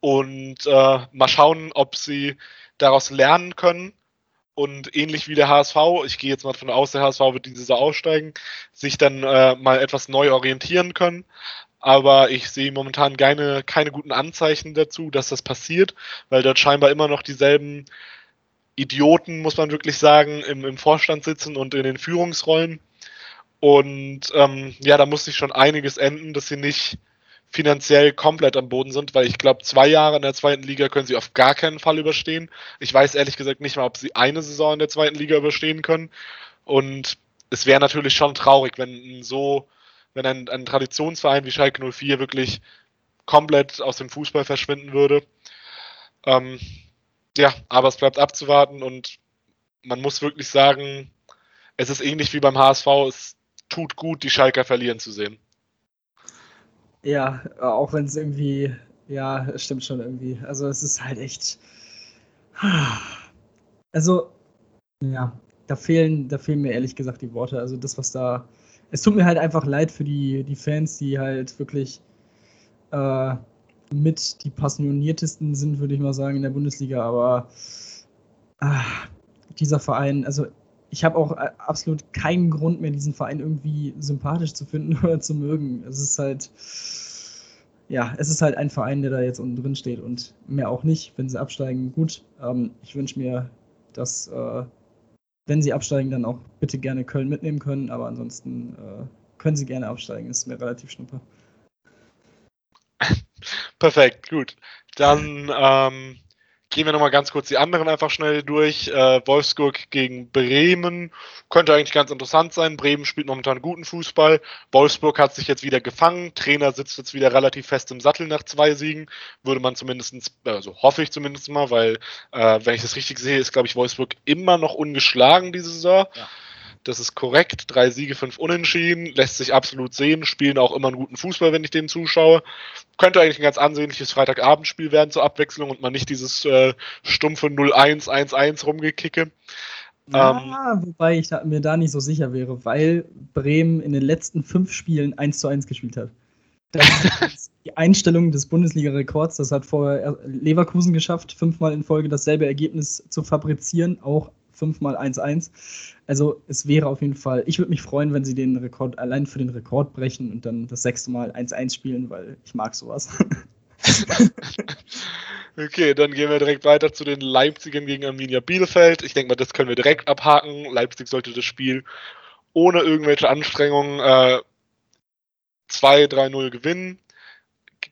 Und äh, mal schauen, ob sie daraus lernen können und ähnlich wie der HSV, ich gehe jetzt mal von aus, der HSV wird diese Saison aussteigen, sich dann äh, mal etwas neu orientieren können. Aber ich sehe momentan keine, keine guten Anzeichen dazu, dass das passiert, weil dort scheinbar immer noch dieselben Idioten, muss man wirklich sagen, im, im Vorstand sitzen und in den Führungsrollen. Und ähm, ja, da muss sich schon einiges enden, dass sie nicht finanziell komplett am Boden sind, weil ich glaube, zwei Jahre in der zweiten Liga können sie auf gar keinen Fall überstehen. Ich weiß ehrlich gesagt nicht mal, ob sie eine Saison in der zweiten Liga überstehen können. Und es wäre natürlich schon traurig, wenn so, wenn ein, ein Traditionsverein wie Schalke 04 wirklich komplett aus dem Fußball verschwinden würde. Ähm, ja, aber es bleibt abzuwarten und man muss wirklich sagen, es ist ähnlich wie beim HSV, es tut gut, die Schalker verlieren zu sehen. Ja, auch wenn es irgendwie, ja, es stimmt schon irgendwie. Also es ist halt echt. Also, ja, da fehlen, da fehlen mir ehrlich gesagt die Worte. Also das, was da. Es tut mir halt einfach leid für die, die Fans, die halt wirklich äh, mit die passioniertesten sind, würde ich mal sagen, in der Bundesliga. Aber ah, dieser Verein, also ich habe auch äh, absolut keinen Grund mehr, diesen Verein irgendwie sympathisch zu finden oder zu mögen. Es ist halt, ja, es ist halt ein Verein, der da jetzt unten drin steht und mehr auch nicht. Wenn sie absteigen, gut. Ähm, ich wünsche mir, dass, äh, wenn sie absteigen, dann auch bitte gerne Köln mitnehmen können, aber ansonsten äh, können sie gerne absteigen. ist mir relativ schnupper. Perfekt, gut. Dann ähm, Gehen wir nochmal ganz kurz die anderen einfach schnell durch. Äh, Wolfsburg gegen Bremen könnte eigentlich ganz interessant sein. Bremen spielt momentan guten Fußball. Wolfsburg hat sich jetzt wieder gefangen. Trainer sitzt jetzt wieder relativ fest im Sattel nach zwei Siegen. Würde man zumindest, also hoffe ich zumindest mal, weil, äh, wenn ich das richtig sehe, ist, glaube ich, Wolfsburg immer noch ungeschlagen diese Saison. Ja. Das ist korrekt. Drei Siege, fünf Unentschieden. Lässt sich absolut sehen. Spielen auch immer einen guten Fußball, wenn ich denen zuschaue. Könnte eigentlich ein ganz ansehnliches Freitagabendspiel werden zur Abwechslung und man nicht dieses äh, stumpfe 0-1, 1-1 rumgekicke. Ja, ähm, wobei ich da, mir da nicht so sicher wäre, weil Bremen in den letzten fünf Spielen 1 zu 1 gespielt hat. Das ist die Einstellung des Bundesliga-Rekords. Das hat vorher Leverkusen geschafft, fünfmal in Folge dasselbe Ergebnis zu fabrizieren, auch fünfmal 1-1. Also es wäre auf jeden Fall, ich würde mich freuen, wenn sie den Rekord allein für den Rekord brechen und dann das sechste Mal 1-1 spielen, weil ich mag sowas. okay, dann gehen wir direkt weiter zu den Leipzigern gegen Arminia Bielefeld. Ich denke mal, das können wir direkt abhaken. Leipzig sollte das Spiel ohne irgendwelche Anstrengungen äh, 2-3-0 gewinnen.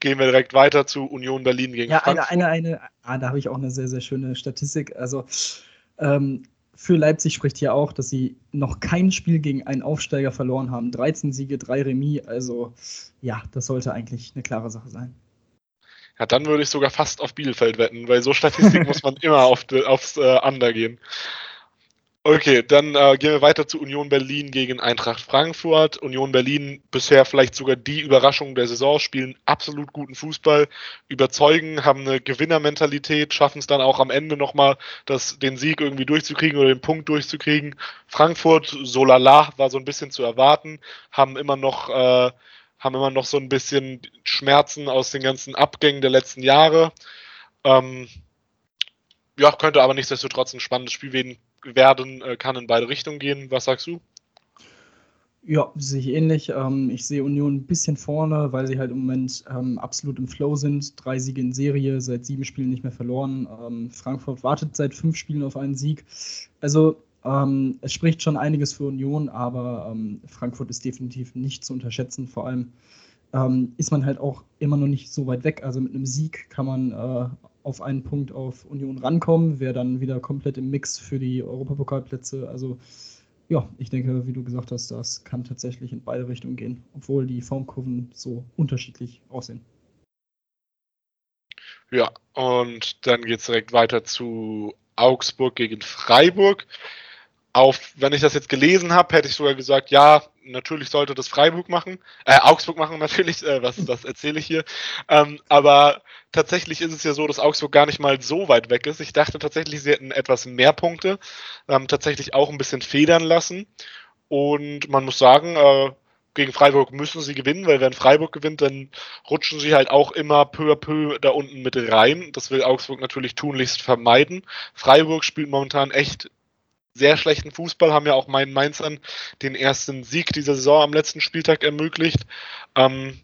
Gehen wir direkt weiter zu Union Berlin gegen ja, Frankfurt. Eine, eine, eine, ah, da habe ich auch eine sehr, sehr schöne Statistik. Also ähm, für Leipzig spricht hier auch, dass sie noch kein Spiel gegen einen Aufsteiger verloren haben. 13 Siege, 3 Remis. Also ja, das sollte eigentlich eine klare Sache sein. Ja, dann würde ich sogar fast auf Bielefeld wetten, weil so Statistik muss man immer auf aufs äh, Under gehen. Okay, dann äh, gehen wir weiter zu Union Berlin gegen Eintracht Frankfurt. Union Berlin bisher vielleicht sogar die Überraschung der Saison, spielen absolut guten Fußball, überzeugen, haben eine Gewinnermentalität, schaffen es dann auch am Ende nochmal, das, den Sieg irgendwie durchzukriegen oder den Punkt durchzukriegen. Frankfurt, so lala, war so ein bisschen zu erwarten, haben immer noch, äh, haben immer noch so ein bisschen Schmerzen aus den ganzen Abgängen der letzten Jahre. Ähm, ja, könnte aber nichtsdestotrotz ein spannendes Spiel werden werden, äh, kann in beide Richtungen gehen. Was sagst du? Ja, sehe ich ähnlich. Ähm, ich sehe Union ein bisschen vorne, weil sie halt im Moment ähm, absolut im Flow sind. Drei Siege in Serie, seit sieben Spielen nicht mehr verloren. Ähm, Frankfurt wartet seit fünf Spielen auf einen Sieg. Also es spricht schon einiges für Union, aber Frankfurt ist definitiv nicht zu unterschätzen. Vor allem ist man halt auch immer noch nicht so weit weg. Also mit einem Sieg kann man äh, auf einen Punkt auf Union rankommen, wäre dann wieder komplett im Mix für die Europapokalplätze. Also ja, ich denke, wie du gesagt hast, das kann tatsächlich in beide Richtungen gehen, obwohl die Formkurven so unterschiedlich aussehen. Ja, und dann geht es direkt weiter zu Augsburg gegen Freiburg auf, wenn ich das jetzt gelesen habe, hätte ich sogar gesagt, ja, natürlich sollte das Freiburg machen, äh, Augsburg machen natürlich, äh, was, was erzähle ich hier. Ähm, aber tatsächlich ist es ja so, dass Augsburg gar nicht mal so weit weg ist. Ich dachte tatsächlich, sie hätten etwas mehr Punkte, ähm, tatsächlich auch ein bisschen federn lassen. Und man muss sagen, äh, gegen Freiburg müssen sie gewinnen, weil wenn Freiburg gewinnt, dann rutschen sie halt auch immer peu à peu da unten mit rein. Das will Augsburg natürlich tunlichst vermeiden. Freiburg spielt momentan echt sehr schlechten Fußball, haben ja auch meinen Mainzern den ersten Sieg dieser Saison am letzten Spieltag ermöglicht. Ähm,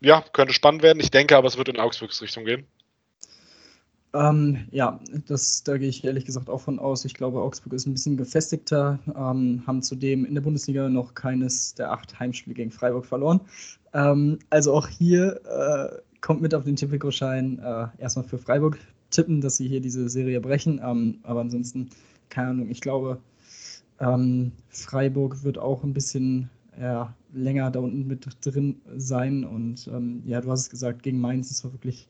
ja, könnte spannend werden. Ich denke aber, es wird in Augsburgs Richtung gehen. Ähm, ja, das, da gehe ich ehrlich gesagt auch von aus. Ich glaube, Augsburg ist ein bisschen gefestigter, ähm, haben zudem in der Bundesliga noch keines der acht Heimspiele gegen Freiburg verloren. Ähm, also auch hier äh, kommt mit auf den Tipico-Schein äh, erstmal für Freiburg tippen, dass sie hier diese Serie brechen. Ähm, aber ansonsten, keine Ahnung, ich glaube, ähm, Freiburg wird auch ein bisschen ja, länger da unten mit drin sein. Und ähm, ja, du hast es gesagt, gegen Mainz, das war wirklich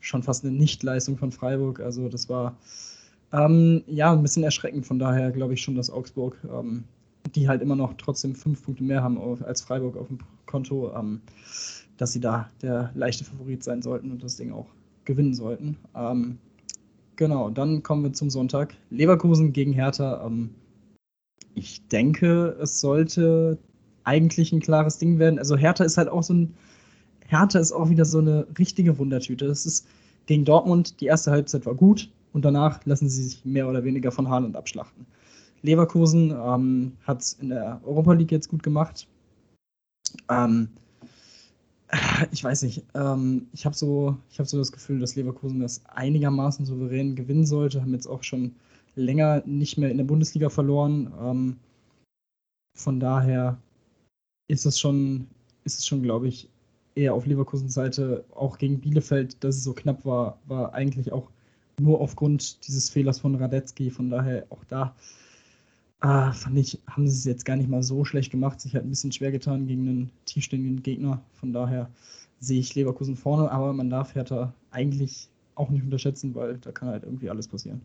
schon fast eine Nichtleistung von Freiburg. Also das war ähm, ja ein bisschen erschreckend. Von daher glaube ich schon, dass Augsburg, ähm, die halt immer noch trotzdem fünf Punkte mehr haben als Freiburg auf dem Konto, ähm, dass sie da der leichte Favorit sein sollten und das Ding auch gewinnen sollten. Ähm, genau, dann kommen wir zum Sonntag. Leverkusen gegen Hertha. Ähm, ich denke, es sollte eigentlich ein klares Ding werden. Also Hertha ist halt auch so ein, Hertha ist auch wieder so eine richtige Wundertüte. Das ist gegen Dortmund, die erste Halbzeit war gut und danach lassen sie sich mehr oder weniger von Haaland abschlachten. Leverkusen ähm, hat es in der Europa League jetzt gut gemacht. Ähm, ich weiß nicht, ähm, ich habe so, hab so das Gefühl, dass Leverkusen das einigermaßen souverän gewinnen sollte. Haben jetzt auch schon länger nicht mehr in der Bundesliga verloren. Ähm, von daher ist es schon, ist es schon, glaube ich, eher auf Leverkusens Seite, auch gegen Bielefeld, dass es so knapp war, war eigentlich auch nur aufgrund dieses Fehlers von Radetzky. Von daher auch da äh, fand ich, haben sie es jetzt gar nicht mal so schlecht gemacht. Sich halt ein bisschen schwer getan gegen einen tiefstehenden Gegner. Von daher sehe ich Leverkusen vorne, aber man darf Hertha eigentlich auch nicht unterschätzen, weil da kann halt irgendwie alles passieren.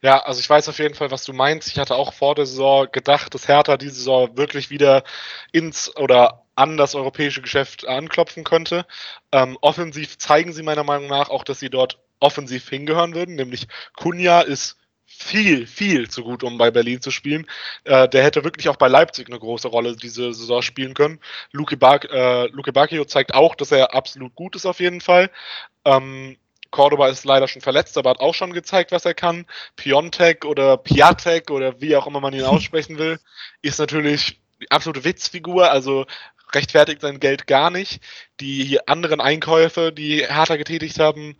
Ja, also ich weiß auf jeden Fall, was du meinst. Ich hatte auch vor der Saison gedacht, dass Hertha diese Saison wirklich wieder ins oder an das europäische Geschäft anklopfen könnte. Ähm, offensiv zeigen sie meiner Meinung nach auch, dass sie dort offensiv hingehören würden, nämlich Kunja ist viel, viel zu gut, um bei Berlin zu spielen. Äh, der hätte wirklich auch bei Leipzig eine große Rolle diese Saison spielen können. Luke, Bak äh, Luke Bacchio zeigt auch, dass er absolut gut ist auf jeden Fall. Ähm, Cordoba ist leider schon verletzt, aber hat auch schon gezeigt, was er kann. Piontek oder Piatek oder wie auch immer man ihn aussprechen will, ist natürlich die absolute Witzfigur, also rechtfertigt sein Geld gar nicht. Die anderen Einkäufe, die Hertha getätigt haben,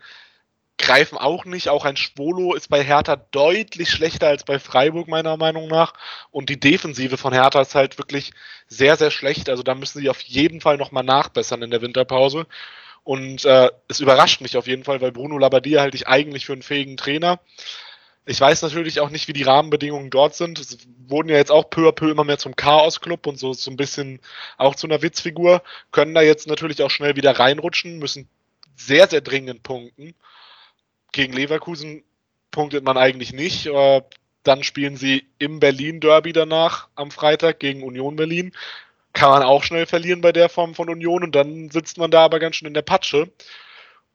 greifen auch nicht. Auch ein Schwolo ist bei Hertha deutlich schlechter als bei Freiburg, meiner Meinung nach. Und die Defensive von Hertha ist halt wirklich sehr, sehr schlecht. Also da müssen sie auf jeden Fall nochmal nachbessern in der Winterpause. Und äh, es überrascht mich auf jeden Fall, weil Bruno Labbadia halte ich eigentlich für einen fähigen Trainer. Ich weiß natürlich auch nicht, wie die Rahmenbedingungen dort sind. Es wurden ja jetzt auch peu à peu immer mehr zum Chaos-Club und so, so ein bisschen auch zu einer Witzfigur. Können da jetzt natürlich auch schnell wieder reinrutschen, müssen sehr, sehr dringend punkten. Gegen Leverkusen punktet man eigentlich nicht. Dann spielen sie im Berlin-Derby danach am Freitag gegen Union Berlin kann man auch schnell verlieren bei der Form von Union und dann sitzt man da aber ganz schön in der Patsche.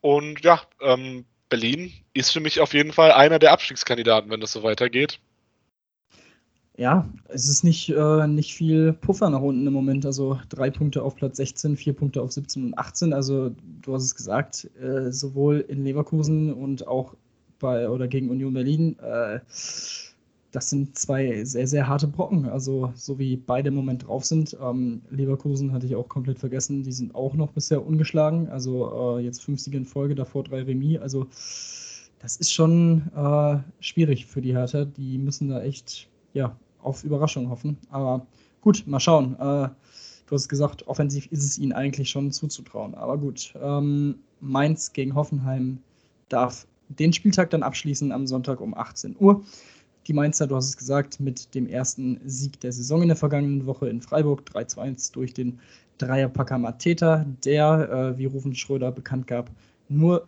Und ja, ähm, Berlin ist für mich auf jeden Fall einer der Abstiegskandidaten, wenn das so weitergeht. Ja, es ist nicht, äh, nicht viel Puffer nach unten im Moment. Also drei Punkte auf Platz 16, vier Punkte auf 17 und 18. Also du hast es gesagt, äh, sowohl in Leverkusen und auch bei oder gegen Union Berlin. Äh, das sind zwei sehr, sehr harte Brocken. Also, so wie beide im Moment drauf sind. Ähm, Leverkusen hatte ich auch komplett vergessen. Die sind auch noch bisher ungeschlagen. Also, äh, jetzt fünf Siege in Folge, davor drei Remis. Also, das ist schon äh, schwierig für die Hertha. Die müssen da echt ja, auf Überraschung hoffen. Aber gut, mal schauen. Äh, du hast gesagt, offensiv ist es ihnen eigentlich schon zuzutrauen. Aber gut, ähm, Mainz gegen Hoffenheim darf den Spieltag dann abschließen am Sonntag um 18 Uhr. Die Mainzer, du hast es gesagt, mit dem ersten Sieg der Saison in der vergangenen Woche in Freiburg, 3 zu 1 durch den Dreierpacker Mateta, der, äh, wie Rufen Schröder bekannt gab, nur,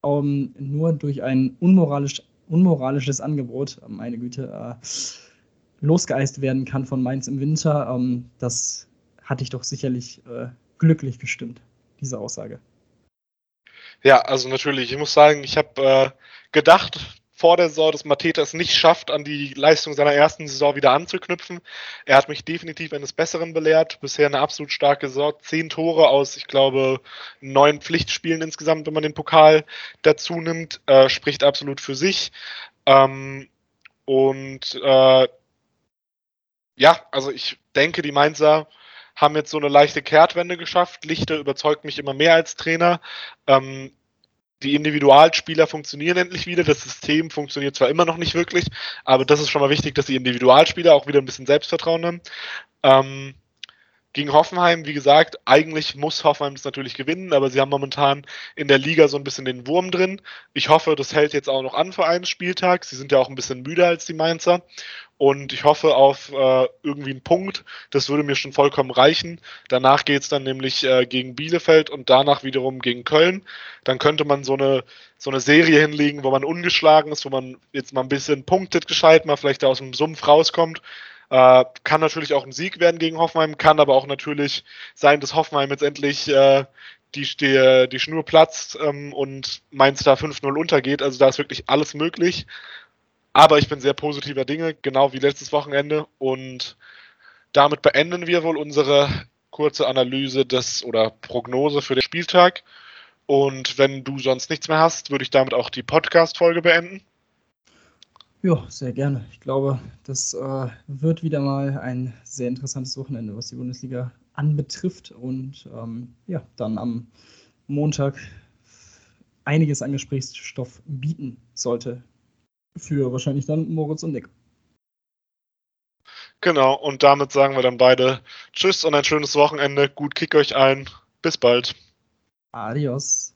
um, nur durch ein unmoralisch, unmoralisches Angebot, meine Güte, äh, losgeeist werden kann von Mainz im Winter. Ähm, das hatte ich doch sicherlich äh, glücklich gestimmt, diese Aussage. Ja, also natürlich, ich muss sagen, ich habe äh, gedacht, vor der Saison, dass Mateta es nicht schafft, an die Leistung seiner ersten Saison wieder anzuknüpfen. Er hat mich definitiv eines Besseren belehrt. Bisher eine absolut starke Saison. Zehn Tore aus, ich glaube, neun Pflichtspielen insgesamt, wenn man den Pokal dazu nimmt, äh, spricht absolut für sich. Ähm, und äh, ja, also ich denke, die Mainzer haben jetzt so eine leichte Kehrtwende geschafft. Lichter überzeugt mich immer mehr als Trainer. Ähm, die Individualspieler funktionieren endlich wieder. Das System funktioniert zwar immer noch nicht wirklich, aber das ist schon mal wichtig, dass die Individualspieler auch wieder ein bisschen Selbstvertrauen haben. Ähm, gegen Hoffenheim, wie gesagt, eigentlich muss Hoffenheim das natürlich gewinnen, aber sie haben momentan in der Liga so ein bisschen den Wurm drin. Ich hoffe, das hält jetzt auch noch an für einen Spieltag. Sie sind ja auch ein bisschen müder als die Mainzer. Und ich hoffe auf äh, irgendwie einen Punkt. Das würde mir schon vollkommen reichen. Danach geht es dann nämlich äh, gegen Bielefeld und danach wiederum gegen Köln. Dann könnte man so eine, so eine Serie hinlegen, wo man ungeschlagen ist, wo man jetzt mal ein bisschen punktet gescheit, mal vielleicht aus dem Sumpf rauskommt äh, kann natürlich auch ein Sieg werden gegen Hoffenheim, kann aber auch natürlich sein, dass Hoffenheim jetzt endlich äh, die, die, die Schnur platzt ähm, und Mainz da 5-0 untergeht. Also da ist wirklich alles möglich. Aber ich bin sehr positiver Dinge, genau wie letztes Wochenende. Und damit beenden wir wohl unsere kurze Analyse des oder Prognose für den Spieltag. Und wenn du sonst nichts mehr hast, würde ich damit auch die Podcast-Folge beenden. Ja, sehr gerne. Ich glaube, das äh, wird wieder mal ein sehr interessantes Wochenende, was die Bundesliga anbetrifft. Und ähm, ja, dann am Montag einiges an Gesprächsstoff bieten sollte. Für wahrscheinlich dann Moritz und Nick. Genau, und damit sagen wir dann beide Tschüss und ein schönes Wochenende. Gut Kick euch ein. Bis bald. Adios.